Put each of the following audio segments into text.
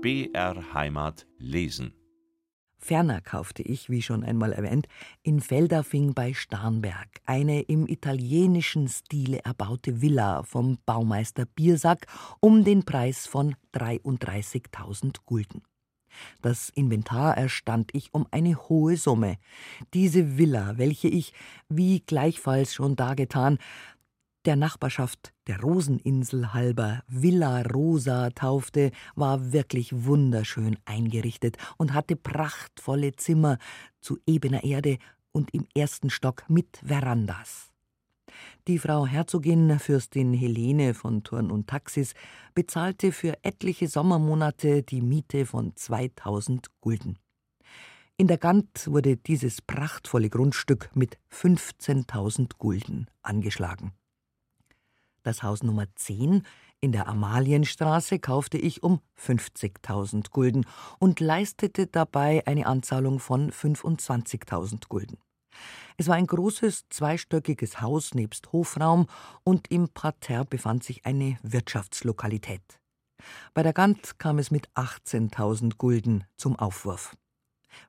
BR Heimat lesen. Ferner kaufte ich, wie schon einmal erwähnt, in Feldafing bei Starnberg eine im italienischen Stile erbaute Villa vom Baumeister Biersack um den Preis von 33.000 Gulden. Das Inventar erstand ich um eine hohe Summe. Diese Villa, welche ich, wie gleichfalls schon dargetan, der Nachbarschaft der Roseninsel halber Villa Rosa taufte, war wirklich wunderschön eingerichtet und hatte prachtvolle Zimmer zu ebener Erde und im ersten Stock mit Verandas. Die Frau Herzogin Fürstin Helene von Turn und Taxis bezahlte für etliche Sommermonate die Miete von 2000 Gulden. In der Gant wurde dieses prachtvolle Grundstück mit 15.000 Gulden angeschlagen. Das Haus Nummer 10 in der Amalienstraße kaufte ich um 50.000 Gulden und leistete dabei eine Anzahlung von 25.000 Gulden. Es war ein großes, zweistöckiges Haus nebst Hofraum und im Parterre befand sich eine Wirtschaftslokalität. Bei der Gant kam es mit 18.000 Gulden zum Aufwurf.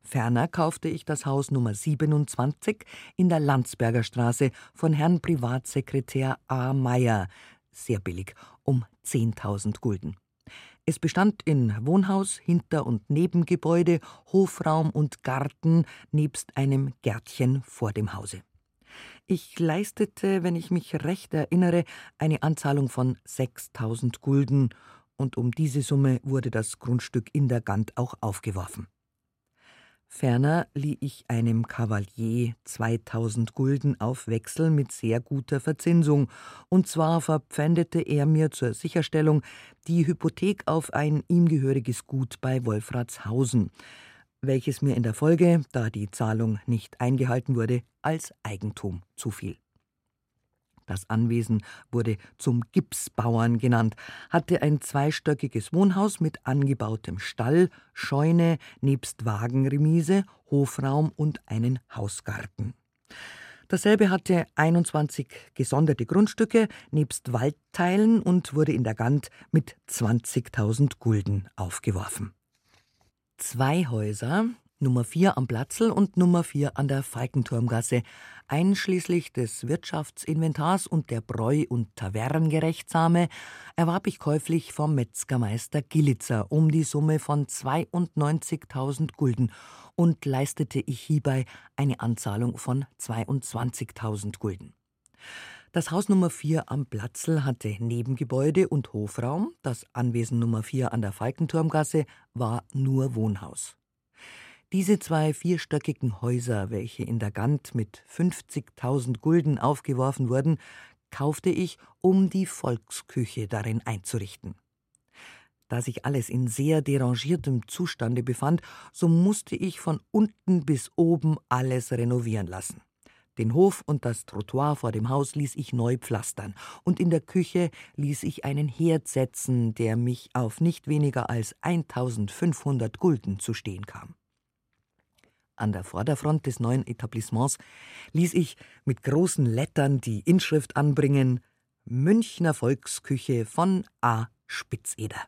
Ferner kaufte ich das Haus Nummer 27 in der Landsberger Straße von Herrn Privatsekretär A. Meyer, sehr billig, um 10.000 Gulden. Es bestand in Wohnhaus, Hinter- und Nebengebäude, Hofraum und Garten nebst einem Gärtchen vor dem Hause. Ich leistete, wenn ich mich recht erinnere, eine Anzahlung von 6000 Gulden, und um diese Summe wurde das Grundstück in der Gant auch aufgeworfen. Ferner lieh ich einem Kavalier 2000 Gulden auf Wechsel mit sehr guter Verzinsung, und zwar verpfändete er mir zur Sicherstellung die Hypothek auf ein ihm gehöriges Gut bei Wolfratshausen, welches mir in der Folge, da die Zahlung nicht eingehalten wurde, als Eigentum zufiel. Das Anwesen wurde zum Gipsbauern genannt, hatte ein zweistöckiges Wohnhaus mit angebautem Stall, Scheune, nebst Wagenremise, Hofraum und einen Hausgarten. Dasselbe hatte 21 gesonderte Grundstücke nebst Waldteilen und wurde in der Gant mit 20.000 Gulden aufgeworfen. Zwei Häuser, Nummer 4 am Platzl und Nummer 4 an der Falkenturmgasse, einschließlich des Wirtschaftsinventars und der Bräu- und Taverngerechtsame, erwarb ich käuflich vom Metzgermeister Gillitzer um die Summe von 92.000 Gulden und leistete ich hierbei eine Anzahlung von 22.000 Gulden. Das Haus Nummer 4 am Platzl hatte Nebengebäude und Hofraum, das Anwesen Nummer 4 an der Falkenturmgasse war nur Wohnhaus. Diese zwei vierstöckigen Häuser, welche in der Gant mit 50.000 Gulden aufgeworfen wurden, kaufte ich, um die Volksküche darin einzurichten. Da sich alles in sehr derangiertem Zustande befand, so musste ich von unten bis oben alles renovieren lassen. Den Hof und das Trottoir vor dem Haus ließ ich neu pflastern, und in der Küche ließ ich einen Herd setzen, der mich auf nicht weniger als 1500 Gulden zu stehen kam. An der Vorderfront des neuen Etablissements ließ ich mit großen Lettern die Inschrift anbringen Münchner Volksküche von A. Spitzeder.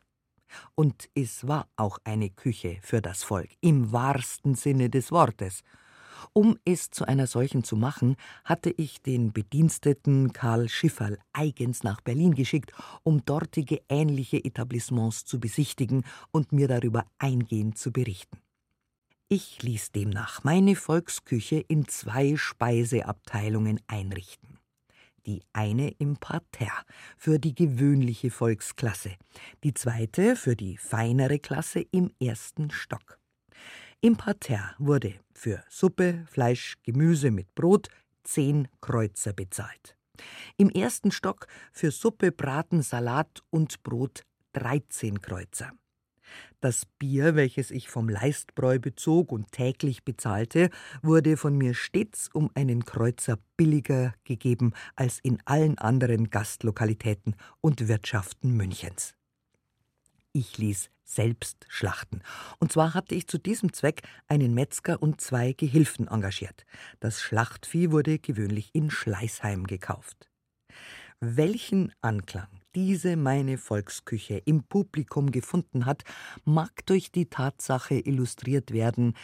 Und es war auch eine Küche für das Volk, im wahrsten Sinne des Wortes. Um es zu einer solchen zu machen, hatte ich den Bediensteten Karl Schifferl eigens nach Berlin geschickt, um dortige ähnliche Etablissements zu besichtigen und mir darüber eingehend zu berichten. Ich ließ demnach meine Volksküche in zwei Speiseabteilungen einrichten. Die eine im Parterre für die gewöhnliche Volksklasse, die zweite für die feinere Klasse im ersten Stock. Im Parterre wurde für Suppe, Fleisch, Gemüse mit Brot zehn Kreuzer bezahlt. Im ersten Stock für Suppe, Braten, Salat und Brot 13 Kreuzer. Das Bier, welches ich vom Leistbräu bezog und täglich bezahlte, wurde von mir stets um einen Kreuzer billiger gegeben als in allen anderen Gastlokalitäten und Wirtschaften Münchens. Ich ließ selbst schlachten. Und zwar hatte ich zu diesem Zweck einen Metzger und zwei Gehilfen engagiert. Das Schlachtvieh wurde gewöhnlich in Schleißheim gekauft. Welchen Anklang diese meine Volksküche im Publikum gefunden hat, mag durch die Tatsache illustriert werden,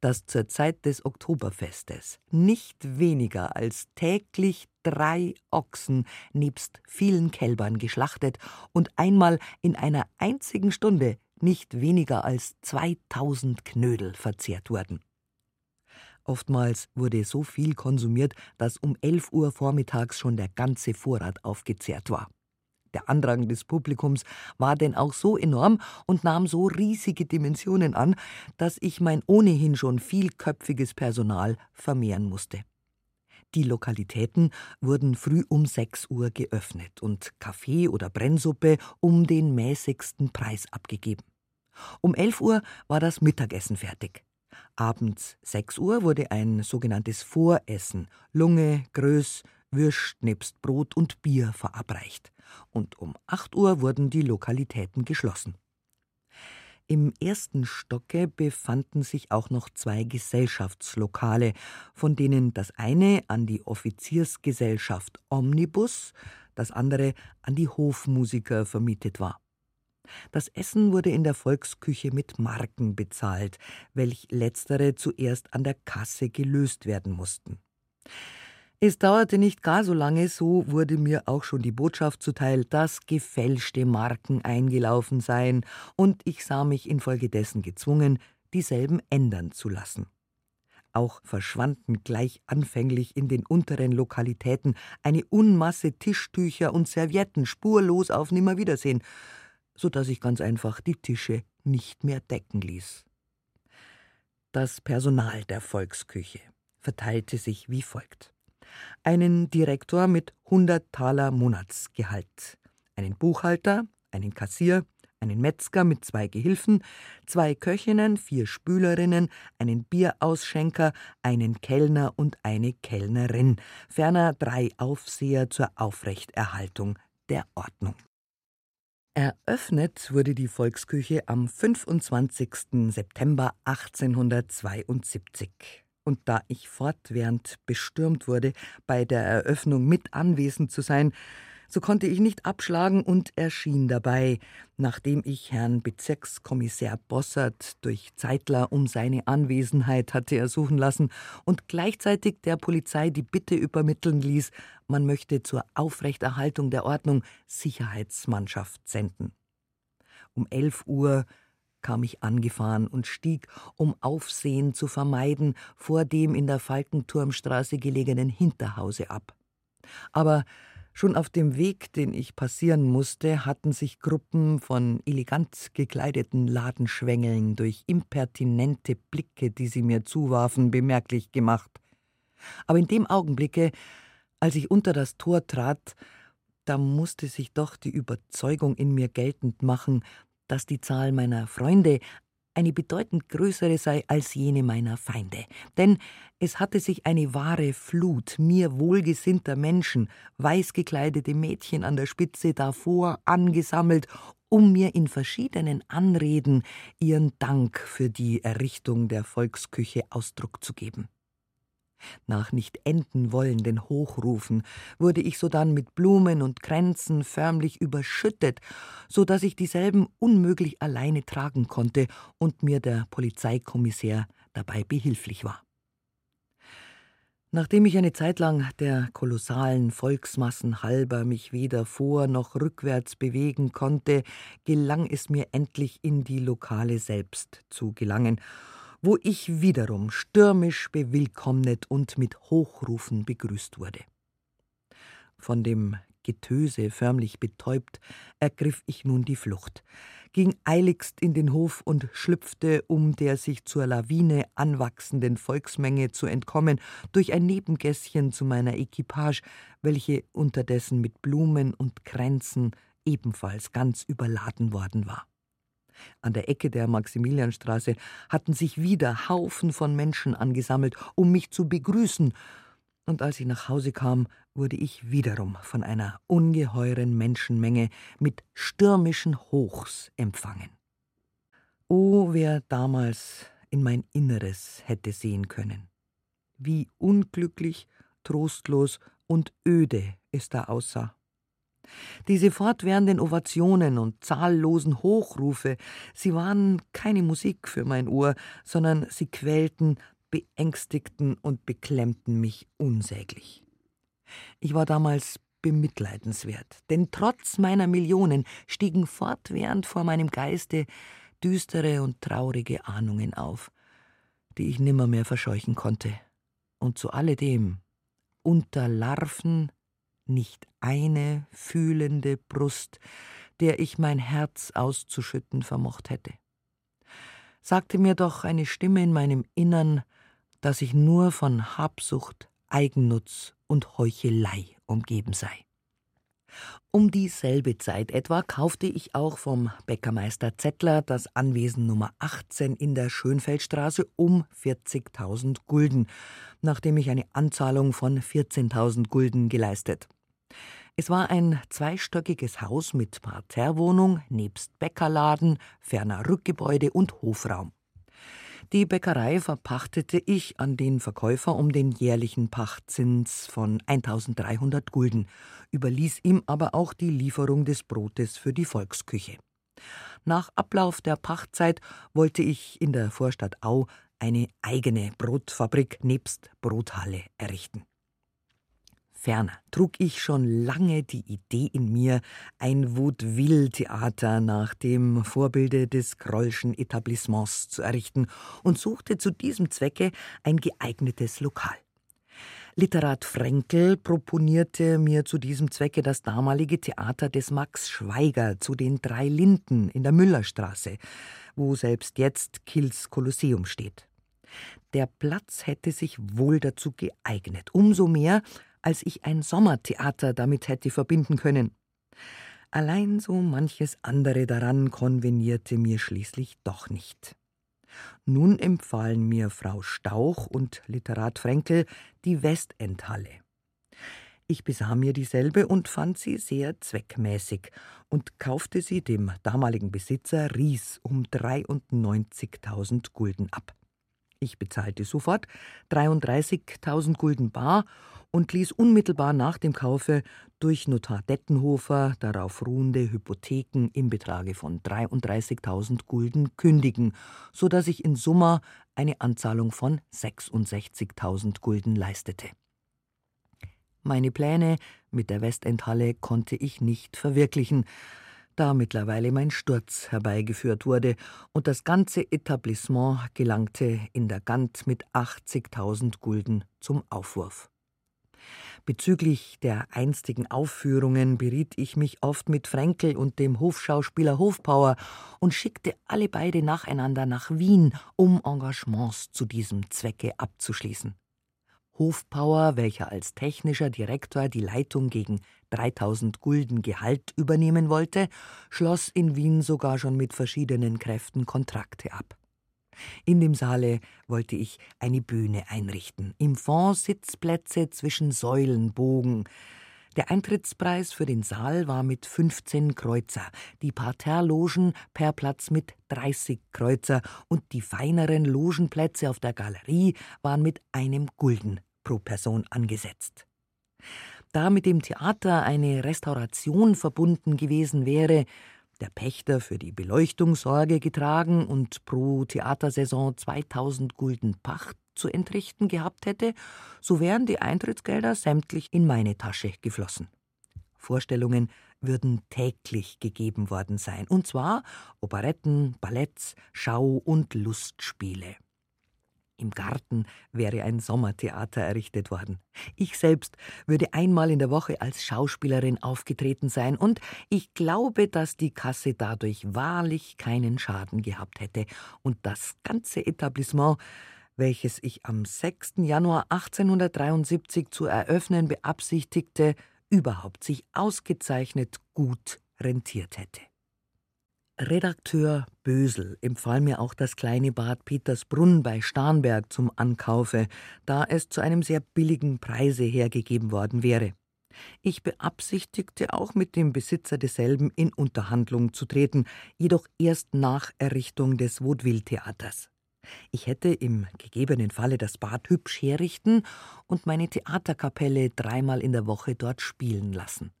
dass zur Zeit des Oktoberfestes nicht weniger als täglich drei Ochsen nebst vielen Kälbern geschlachtet und einmal in einer einzigen Stunde nicht weniger als 2000 Knödel verzehrt wurden. Oftmals wurde so viel konsumiert, dass um 11 Uhr vormittags schon der ganze Vorrat aufgezehrt war. Der Andrang des Publikums war denn auch so enorm und nahm so riesige Dimensionen an, dass ich mein ohnehin schon vielköpfiges Personal vermehren musste. Die Lokalitäten wurden früh um 6 Uhr geöffnet und Kaffee oder Brennsuppe um den mäßigsten Preis abgegeben. Um 11 Uhr war das Mittagessen fertig. Abends 6 Uhr wurde ein sogenanntes Voressen, Lunge, Größ, Würst nebst Brot und Bier verabreicht. Und um 8 Uhr wurden die Lokalitäten geschlossen. Im ersten Stocke befanden sich auch noch zwei Gesellschaftslokale, von denen das eine an die Offiziersgesellschaft Omnibus, das andere an die Hofmusiker vermietet war. Das Essen wurde in der Volksküche mit Marken bezahlt, welch letztere zuerst an der Kasse gelöst werden mussten. Es dauerte nicht gar so lange, so wurde mir auch schon die Botschaft zuteil, dass gefälschte Marken eingelaufen seien, und ich sah mich infolgedessen gezwungen, dieselben ändern zu lassen. Auch verschwanden gleich anfänglich in den unteren Lokalitäten eine Unmasse Tischtücher und Servietten spurlos auf Nimmerwiedersehen, so dass ich ganz einfach die Tische nicht mehr decken ließ. Das Personal der Volksküche verteilte sich wie folgt. Einen Direktor mit 100 Taler Monatsgehalt, einen Buchhalter, einen Kassier, einen Metzger mit zwei Gehilfen, zwei Köchinnen, vier Spülerinnen, einen Bierausschenker, einen Kellner und eine Kellnerin, ferner drei Aufseher zur Aufrechterhaltung der Ordnung. Eröffnet wurde die Volksküche am 25. September 1872. Und da ich fortwährend bestürmt wurde, bei der Eröffnung mit anwesend zu sein, so konnte ich nicht abschlagen und erschien dabei, nachdem ich Herrn Bezirkskommissär Bossert durch Zeitler um seine Anwesenheit hatte ersuchen lassen und gleichzeitig der Polizei die Bitte übermitteln ließ, man möchte zur Aufrechterhaltung der Ordnung Sicherheitsmannschaft senden. Um elf Uhr kam ich angefahren und stieg, um Aufsehen zu vermeiden, vor dem in der Falkenturmstraße gelegenen Hinterhause ab. Aber Schon auf dem Weg, den ich passieren musste, hatten sich Gruppen von elegant gekleideten Ladenschwängeln durch impertinente Blicke, die sie mir zuwarfen, bemerklich gemacht. Aber in dem Augenblicke, als ich unter das Tor trat, da musste sich doch die Überzeugung in mir geltend machen, dass die Zahl meiner Freunde eine bedeutend größere sei als jene meiner Feinde. Denn es hatte sich eine wahre Flut mir wohlgesinnter Menschen, weiß gekleidete Mädchen an der Spitze davor angesammelt, um mir in verschiedenen Anreden ihren Dank für die Errichtung der Volksküche Ausdruck zu geben. Nach nicht enden wollenden Hochrufen wurde ich sodann mit Blumen und Kränzen förmlich überschüttet, so dass ich dieselben unmöglich alleine tragen konnte und mir der Polizeikommissär dabei behilflich war. Nachdem ich eine Zeit lang der kolossalen Volksmassen halber mich weder vor noch rückwärts bewegen konnte, gelang es mir endlich in die Lokale selbst zu gelangen, wo ich wiederum stürmisch bewillkommnet und mit Hochrufen begrüßt wurde. Von dem Getöse förmlich betäubt, ergriff ich nun die Flucht, ging eiligst in den Hof und schlüpfte, um der sich zur Lawine anwachsenden Volksmenge zu entkommen, durch ein Nebengässchen zu meiner Equipage, welche unterdessen mit Blumen und Kränzen ebenfalls ganz überladen worden war. An der Ecke der Maximilianstraße hatten sich wieder Haufen von Menschen angesammelt, um mich zu begrüßen, und als ich nach Hause kam, wurde ich wiederum von einer ungeheuren Menschenmenge mit stürmischen Hochs empfangen. O, wer damals in mein Inneres hätte sehen können, wie unglücklich, trostlos und öde es da aussah. Diese fortwährenden Ovationen und zahllosen Hochrufe, sie waren keine Musik für mein Ohr, sondern sie quälten, beängstigten und beklemmten mich unsäglich. Ich war damals bemitleidenswert, denn trotz meiner Millionen stiegen fortwährend vor meinem Geiste düstere und traurige Ahnungen auf, die ich nimmermehr verscheuchen konnte. Und zu alledem, unter Larven nicht eine fühlende Brust, der ich mein Herz auszuschütten vermocht hätte. Sagte mir doch eine Stimme in meinem Innern, dass ich nur von Habsucht, Eigennutz und Heuchelei umgeben sei. Um dieselbe Zeit etwa kaufte ich auch vom Bäckermeister Zettler das Anwesen Nummer 18 in der Schönfeldstraße um 40.000 Gulden, nachdem ich eine Anzahlung von 14.000 Gulden geleistet. Es war ein zweistöckiges Haus mit Parterrewohnung nebst Bäckerladen, ferner Rückgebäude und Hofraum. Die Bäckerei verpachtete ich an den Verkäufer um den jährlichen Pachtzins von 1300 Gulden, überließ ihm aber auch die Lieferung des Brotes für die Volksküche. Nach Ablauf der Pachtzeit wollte ich in der Vorstadt Au eine eigene Brotfabrik nebst Brothalle errichten. Ferner trug ich schon lange die Idee in mir, ein Vaudeville-Theater nach dem Vorbilde des Krollschen Etablissements zu errichten und suchte zu diesem Zwecke ein geeignetes Lokal. Literat Frenkel proponierte mir zu diesem Zwecke das damalige Theater des Max Schweiger zu den Drei Linden in der Müllerstraße, wo selbst jetzt Kills Kolosseum steht. Der Platz hätte sich wohl dazu geeignet, umso mehr, als ich ein Sommertheater damit hätte verbinden können. Allein so manches andere daran konvenierte mir schließlich doch nicht. Nun empfahlen mir Frau Stauch und Literat Frenkel die Westendhalle. Ich besah mir dieselbe und fand sie sehr zweckmäßig und kaufte sie dem damaligen Besitzer Ries um 93.000 Gulden ab. Ich bezahlte sofort 33.000 Gulden bar und ließ unmittelbar nach dem Kaufe durch Notar Dettenhofer darauf ruhende Hypotheken im Betrage von 33.000 Gulden kündigen, so dass ich in Summa eine Anzahlung von 66.000 Gulden leistete. Meine Pläne mit der Westendhalle konnte ich nicht verwirklichen, da mittlerweile mein Sturz herbeigeführt wurde und das ganze Etablissement gelangte in der Gant mit 80.000 Gulden zum Aufwurf. Bezüglich der einstigen Aufführungen beriet ich mich oft mit Fränkel und dem Hofschauspieler Hofpauer und schickte alle beide nacheinander nach Wien, um Engagements zu diesem Zwecke abzuschließen. Hofpauer, welcher als technischer Direktor die Leitung gegen 3000 Gulden Gehalt übernehmen wollte, schloss in Wien sogar schon mit verschiedenen Kräften Kontrakte ab. In dem Saale wollte ich eine Bühne einrichten, im Fond Sitzplätze zwischen Säulenbogen. Der Eintrittspreis für den Saal war mit 15 Kreuzer, die Parterrelogen per Platz mit 30 Kreuzer und die feineren Logenplätze auf der Galerie waren mit einem Gulden pro Person angesetzt. Da mit dem Theater eine Restauration verbunden gewesen wäre, der Pächter für die Beleuchtung Sorge getragen und pro Theatersaison 2000 Gulden Pacht zu entrichten gehabt hätte, so wären die Eintrittsgelder sämtlich in meine Tasche geflossen. Vorstellungen würden täglich gegeben worden sein, und zwar Operetten, Balletts, Schau- und Lustspiele. Im Garten wäre ein Sommertheater errichtet worden. Ich selbst würde einmal in der Woche als Schauspielerin aufgetreten sein, und ich glaube, dass die Kasse dadurch wahrlich keinen Schaden gehabt hätte und das ganze Etablissement, welches ich am 6. Januar 1873 zu eröffnen beabsichtigte, überhaupt sich ausgezeichnet gut rentiert hätte. Redakteur Bösel empfahl mir auch das kleine Bad Petersbrunn bei Starnberg zum Ankaufe, da es zu einem sehr billigen Preise hergegeben worden wäre. Ich beabsichtigte auch mit dem Besitzer desselben in Unterhandlung zu treten, jedoch erst nach Errichtung des Vaudeville-Theaters. Ich hätte im gegebenen Falle das Bad hübsch herrichten und meine Theaterkapelle dreimal in der Woche dort spielen lassen.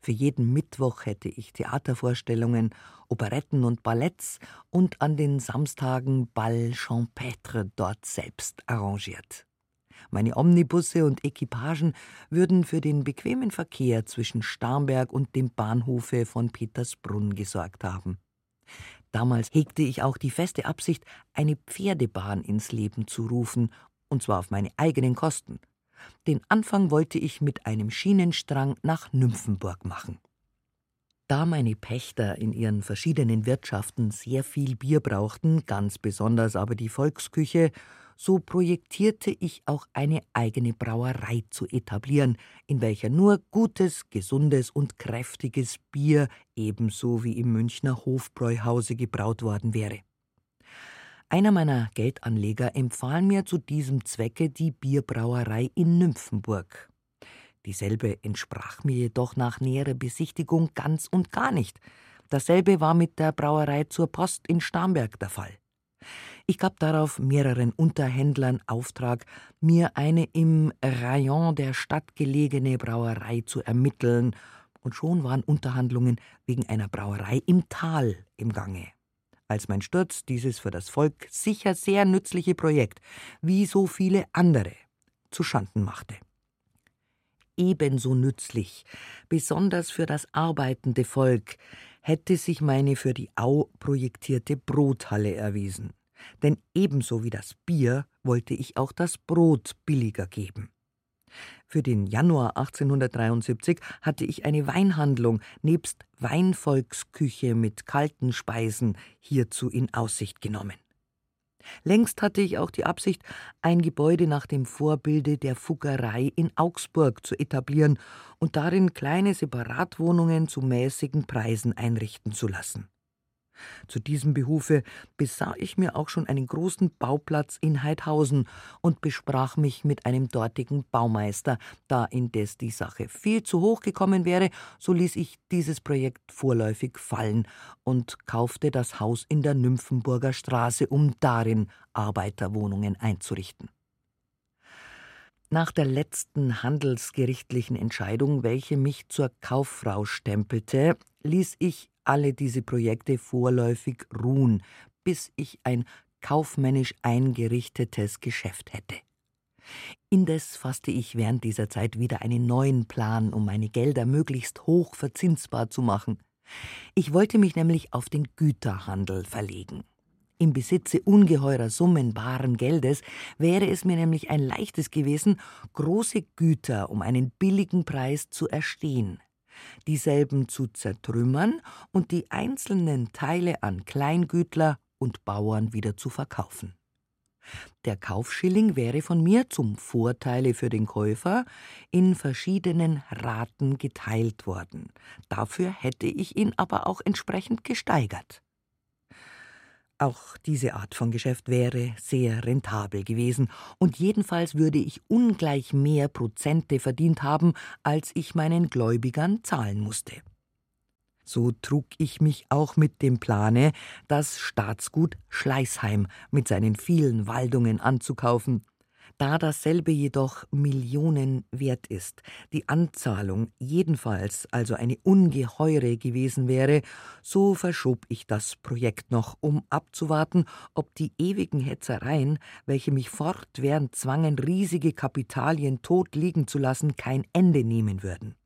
Für jeden Mittwoch hätte ich Theatervorstellungen, Operetten und Balletts und an den Samstagen Ball Champêtre dort selbst arrangiert. Meine Omnibusse und Equipagen würden für den bequemen Verkehr zwischen Starnberg und dem Bahnhofe von Petersbrunn gesorgt haben. Damals hegte ich auch die feste Absicht, eine Pferdebahn ins Leben zu rufen, und zwar auf meine eigenen Kosten. Den Anfang wollte ich mit einem Schienenstrang nach Nymphenburg machen. Da meine Pächter in ihren verschiedenen Wirtschaften sehr viel Bier brauchten, ganz besonders aber die Volksküche, so projektierte ich auch eine eigene Brauerei zu etablieren, in welcher nur gutes, gesundes und kräftiges Bier ebenso wie im Münchner Hofbräuhause gebraut worden wäre. Einer meiner Geldanleger empfahl mir zu diesem Zwecke die Bierbrauerei in Nymphenburg. Dieselbe entsprach mir jedoch nach näherer Besichtigung ganz und gar nicht. Dasselbe war mit der Brauerei zur Post in Starnberg der Fall. Ich gab darauf mehreren Unterhändlern Auftrag, mir eine im Rayon der Stadt gelegene Brauerei zu ermitteln, und schon waren Unterhandlungen wegen einer Brauerei im Tal im Gange. Als mein Sturz dieses für das Volk sicher sehr nützliche Projekt, wie so viele andere, zu Schanden machte. Ebenso nützlich, besonders für das arbeitende Volk, hätte sich meine für die Au projektierte Brothalle erwiesen denn ebenso wie das Bier wollte ich auch das Brot billiger geben. Für den Januar 1873 hatte ich eine Weinhandlung nebst Weinvolksküche mit kalten Speisen hierzu in Aussicht genommen. Längst hatte ich auch die Absicht, ein Gebäude nach dem Vorbilde der Fuggerei in Augsburg zu etablieren und darin kleine Separatwohnungen zu mäßigen Preisen einrichten zu lassen. Zu diesem Behufe besah ich mir auch schon einen großen Bauplatz in Heidhausen und besprach mich mit einem dortigen Baumeister. Da indes die Sache viel zu hoch gekommen wäre, so ließ ich dieses Projekt vorläufig fallen und kaufte das Haus in der Nymphenburger Straße, um darin Arbeiterwohnungen einzurichten. Nach der letzten handelsgerichtlichen Entscheidung, welche mich zur Kauffrau stempelte, ließ ich alle diese Projekte vorläufig ruhen, bis ich ein kaufmännisch eingerichtetes Geschäft hätte. Indes fasste ich während dieser Zeit wieder einen neuen Plan, um meine Gelder möglichst hoch verzinsbar zu machen. Ich wollte mich nämlich auf den Güterhandel verlegen. Im Besitze ungeheurer Summen baren Geldes wäre es mir nämlich ein leichtes gewesen, große Güter um einen billigen Preis zu erstehen dieselben zu zertrümmern und die einzelnen Teile an Kleingütler und Bauern wieder zu verkaufen. Der Kaufschilling wäre von mir zum Vorteile für den Käufer in verschiedenen Raten geteilt worden. Dafür hätte ich ihn aber auch entsprechend gesteigert. Auch diese Art von Geschäft wäre sehr rentabel gewesen, und jedenfalls würde ich ungleich mehr Prozente verdient haben, als ich meinen Gläubigern zahlen musste. So trug ich mich auch mit dem Plane, das Staatsgut Schleißheim mit seinen vielen Waldungen anzukaufen, da dasselbe jedoch Millionen wert ist, die Anzahlung jedenfalls also eine ungeheure gewesen wäre, so verschob ich das Projekt noch, um abzuwarten, ob die ewigen Hetzereien, welche mich fortwährend zwangen, riesige Kapitalien tot liegen zu lassen, kein Ende nehmen würden.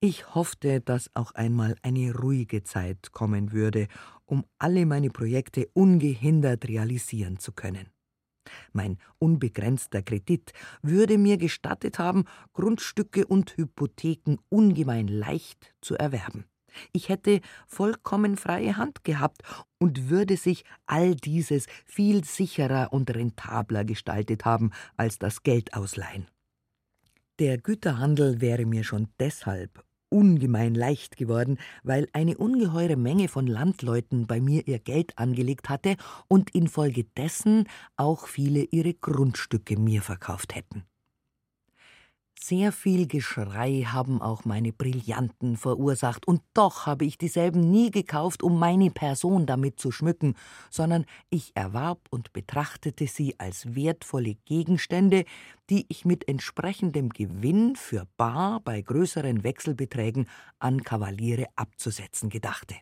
Ich hoffte, dass auch einmal eine ruhige Zeit kommen würde, um alle meine Projekte ungehindert realisieren zu können. Mein unbegrenzter Kredit würde mir gestattet haben, Grundstücke und Hypotheken ungemein leicht zu erwerben. Ich hätte vollkommen freie Hand gehabt und würde sich all dieses viel sicherer und rentabler gestaltet haben als das Geldausleihen. Der Güterhandel wäre mir schon deshalb ungemein leicht geworden, weil eine ungeheure Menge von Landleuten bei mir ihr Geld angelegt hatte und infolgedessen auch viele ihre Grundstücke mir verkauft hätten. Sehr viel Geschrei haben auch meine Brillanten verursacht, und doch habe ich dieselben nie gekauft, um meine Person damit zu schmücken, sondern ich erwarb und betrachtete sie als wertvolle Gegenstände, die ich mit entsprechendem Gewinn für bar bei größeren Wechselbeträgen an Kavaliere abzusetzen gedachte.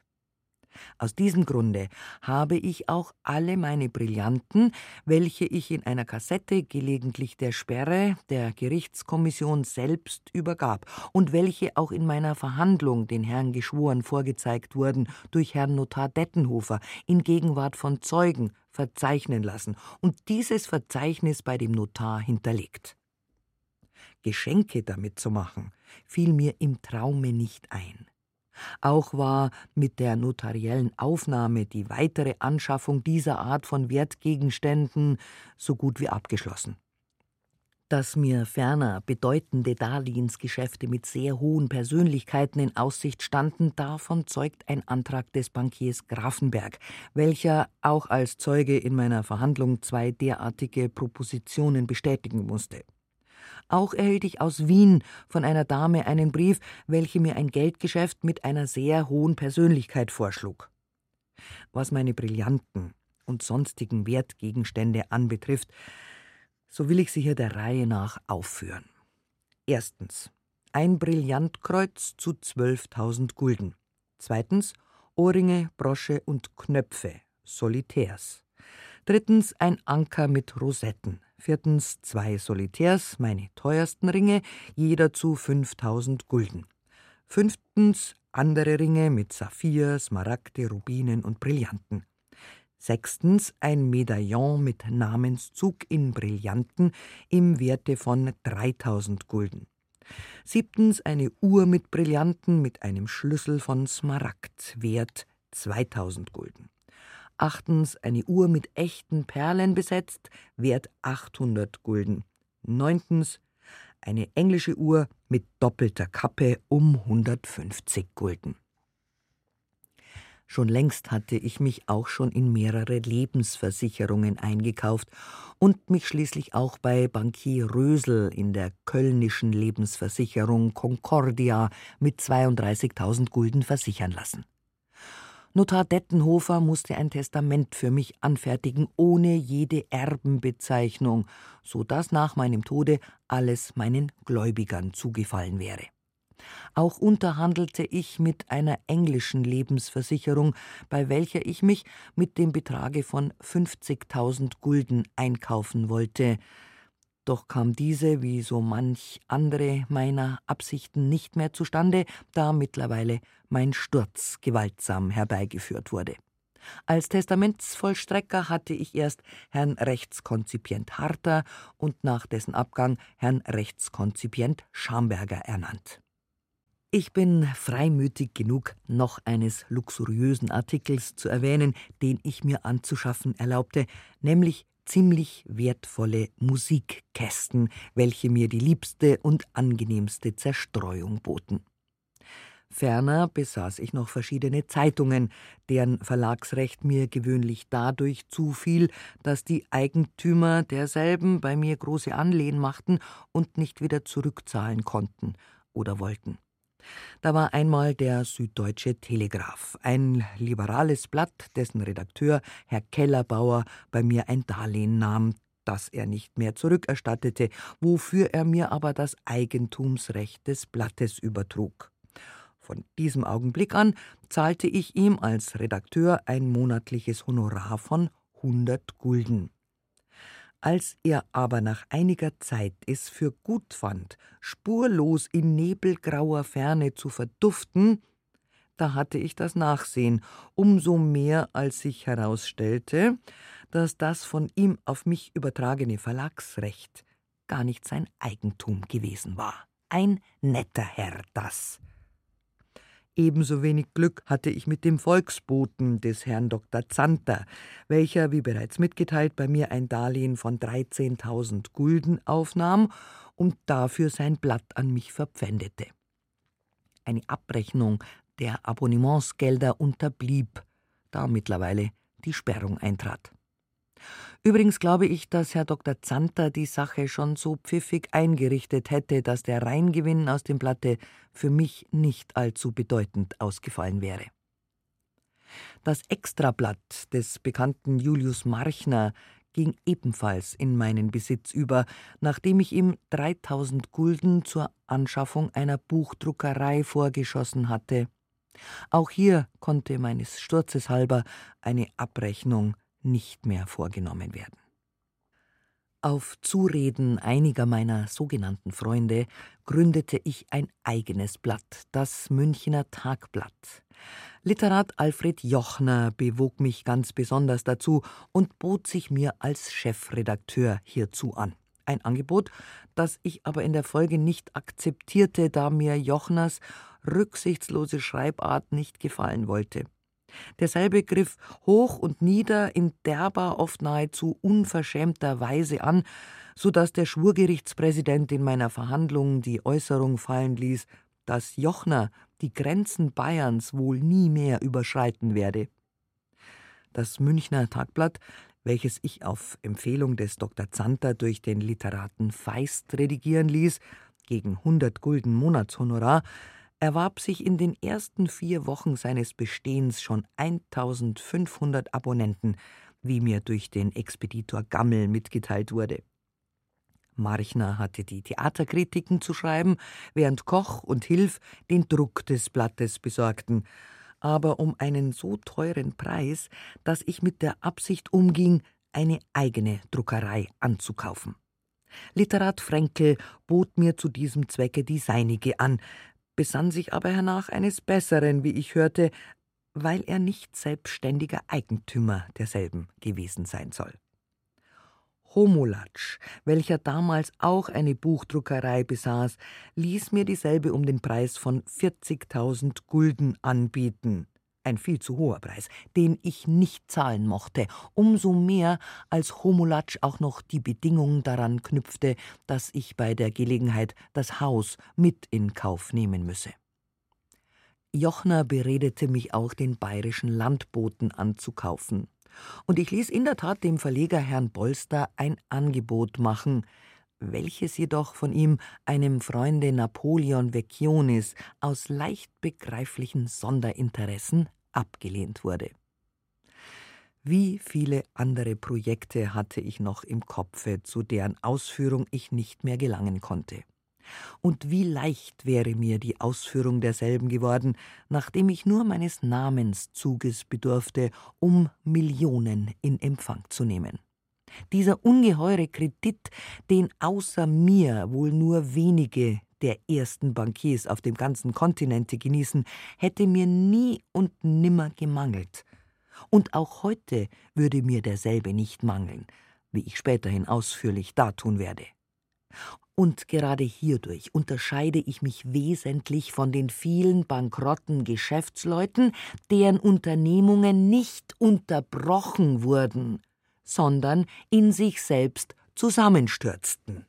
Aus diesem Grunde habe ich auch alle meine Brillanten, welche ich in einer Kassette gelegentlich der Sperre der Gerichtskommission selbst übergab und welche auch in meiner Verhandlung den Herrn Geschworen vorgezeigt wurden durch Herrn Notar Dettenhofer in Gegenwart von Zeugen, verzeichnen lassen und dieses Verzeichnis bei dem Notar hinterlegt. Geschenke damit zu machen, fiel mir im Traume nicht ein. Auch war mit der notariellen Aufnahme die weitere Anschaffung dieser Art von Wertgegenständen so gut wie abgeschlossen. Dass mir ferner bedeutende Darlehensgeschäfte mit sehr hohen Persönlichkeiten in Aussicht standen, davon zeugt ein Antrag des Bankiers Grafenberg, welcher auch als Zeuge in meiner Verhandlung zwei derartige Propositionen bestätigen musste. Auch erhielt ich aus Wien von einer Dame einen Brief, welche mir ein Geldgeschäft mit einer sehr hohen Persönlichkeit vorschlug. Was meine Brillanten und sonstigen Wertgegenstände anbetrifft, so will ich sie hier der Reihe nach aufführen. Erstens ein Brillantkreuz zu 12.000 Gulden. Zweitens Ohrringe, Brosche und Knöpfe, Solitärs. Drittens ein Anker mit Rosetten. Viertens zwei Solitärs, meine teuersten Ringe, jeder zu 5000 Gulden. Fünftens andere Ringe mit Saphir, Smaragde, Rubinen und Brillanten. Sechstens ein Medaillon mit Namenszug in Brillanten im Werte von 3000 Gulden. Siebtens eine Uhr mit Brillanten mit einem Schlüssel von Smaragd, Wert 2000 Gulden achtens eine Uhr mit echten Perlen besetzt, wert 800 Gulden. Neuntens eine englische Uhr mit doppelter Kappe um 150 Gulden. Schon längst hatte ich mich auch schon in mehrere Lebensversicherungen eingekauft und mich schließlich auch bei Bankier Rösel in der kölnischen Lebensversicherung Concordia mit 32.000 Gulden versichern lassen. Notar Dettenhofer musste ein Testament für mich anfertigen, ohne jede Erbenbezeichnung, so dass nach meinem Tode alles meinen Gläubigern zugefallen wäre. Auch unterhandelte ich mit einer englischen Lebensversicherung, bei welcher ich mich mit dem Betrage von 50.000 Gulden einkaufen wollte, doch kam diese, wie so manch andere meiner Absichten, nicht mehr zustande, da mittlerweile mein Sturz gewaltsam herbeigeführt wurde. Als Testamentsvollstrecker hatte ich erst Herrn Rechtskonzipient Harter und nach dessen Abgang Herrn Rechtskonzipient Schamberger ernannt. Ich bin freimütig genug, noch eines luxuriösen Artikels zu erwähnen, den ich mir anzuschaffen erlaubte, nämlich ziemlich wertvolle Musikkästen, welche mir die liebste und angenehmste Zerstreuung boten. Ferner besaß ich noch verschiedene Zeitungen, deren Verlagsrecht mir gewöhnlich dadurch zufiel, dass die Eigentümer derselben bei mir große Anlehen machten und nicht wieder zurückzahlen konnten oder wollten. Da war einmal der Süddeutsche Telegraph, ein liberales Blatt, dessen Redakteur, Herr Kellerbauer, bei mir ein Darlehen nahm, das er nicht mehr zurückerstattete, wofür er mir aber das Eigentumsrecht des Blattes übertrug. Von diesem Augenblick an zahlte ich ihm als Redakteur ein monatliches Honorar von 100 Gulden. Als er aber nach einiger Zeit es für gut fand, spurlos in nebelgrauer Ferne zu verduften, da hatte ich das Nachsehen, umso mehr als sich herausstellte, dass das von ihm auf mich übertragene Verlagsrecht gar nicht sein Eigentum gewesen war. Ein netter Herr das. Ebenso wenig Glück hatte ich mit dem Volksboten des Herrn Dr. Zanter, welcher, wie bereits mitgeteilt, bei mir ein Darlehen von 13.000 Gulden aufnahm und dafür sein Blatt an mich verpfändete. Eine Abrechnung der Abonnementsgelder unterblieb, da mittlerweile die Sperrung eintrat. Übrigens glaube ich, dass Herr Dr. Zanter die Sache schon so pfiffig eingerichtet hätte, dass der Reingewinn aus dem Blatte für mich nicht allzu bedeutend ausgefallen wäre. Das Extrablatt des bekannten Julius Marchner ging ebenfalls in meinen Besitz über, nachdem ich ihm 3000 Gulden zur Anschaffung einer Buchdruckerei vorgeschossen hatte. Auch hier konnte meines Sturzes halber eine Abrechnung nicht mehr vorgenommen werden. Auf Zureden einiger meiner sogenannten Freunde gründete ich ein eigenes Blatt, das Münchner Tagblatt. Literat Alfred Jochner bewog mich ganz besonders dazu und bot sich mir als Chefredakteur hierzu an. Ein Angebot, das ich aber in der Folge nicht akzeptierte, da mir Jochners rücksichtslose Schreibart nicht gefallen wollte. Derselbe griff hoch und nieder in derber, oft nahezu unverschämter Weise an, so dass der Schwurgerichtspräsident in meiner Verhandlung die Äußerung fallen ließ, dass Jochner die Grenzen Bayerns wohl nie mehr überschreiten werde. Das Münchner Tagblatt, welches ich auf Empfehlung des Dr. Zanter durch den Literaten Feist redigieren ließ, gegen 100 Gulden Monatshonorar, erwarb sich in den ersten vier Wochen seines Bestehens schon 1500 Abonnenten, wie mir durch den Expeditor Gammel mitgeteilt wurde. Marchner hatte die Theaterkritiken zu schreiben, während Koch und Hilf den Druck des Blattes besorgten, aber um einen so teuren Preis, dass ich mit der Absicht umging, eine eigene Druckerei anzukaufen. Literat Frenkel bot mir zu diesem Zwecke die seinige an, besann sich aber hernach eines Besseren, wie ich hörte, weil er nicht selbstständiger Eigentümer derselben gewesen sein soll. Homolatsch, welcher damals auch eine Buchdruckerei besaß, ließ mir dieselbe um den Preis von 40.000 Gulden anbieten ein viel zu hoher Preis, den ich nicht zahlen mochte, umso mehr als Homulatsch auch noch die Bedingung daran knüpfte, dass ich bei der Gelegenheit das Haus mit in Kauf nehmen müsse. Jochner beredete mich auch, den bayerischen Landboten anzukaufen. Und ich ließ in der Tat dem Verleger Herrn Bolster ein Angebot machen, welches jedoch von ihm, einem Freunde Napoleon Vecchionis, aus leicht begreiflichen Sonderinteressen abgelehnt wurde. Wie viele andere Projekte hatte ich noch im Kopfe, zu deren Ausführung ich nicht mehr gelangen konnte. Und wie leicht wäre mir die Ausführung derselben geworden, nachdem ich nur meines Namenszuges bedurfte, um Millionen in Empfang zu nehmen. Dieser ungeheure Kredit, den außer mir wohl nur wenige der ersten Bankiers auf dem ganzen Kontinente genießen, hätte mir nie und nimmer gemangelt. Und auch heute würde mir derselbe nicht mangeln, wie ich späterhin ausführlich dartun werde. Und gerade hierdurch unterscheide ich mich wesentlich von den vielen bankrotten Geschäftsleuten, deren Unternehmungen nicht unterbrochen wurden, sondern in sich selbst zusammenstürzten.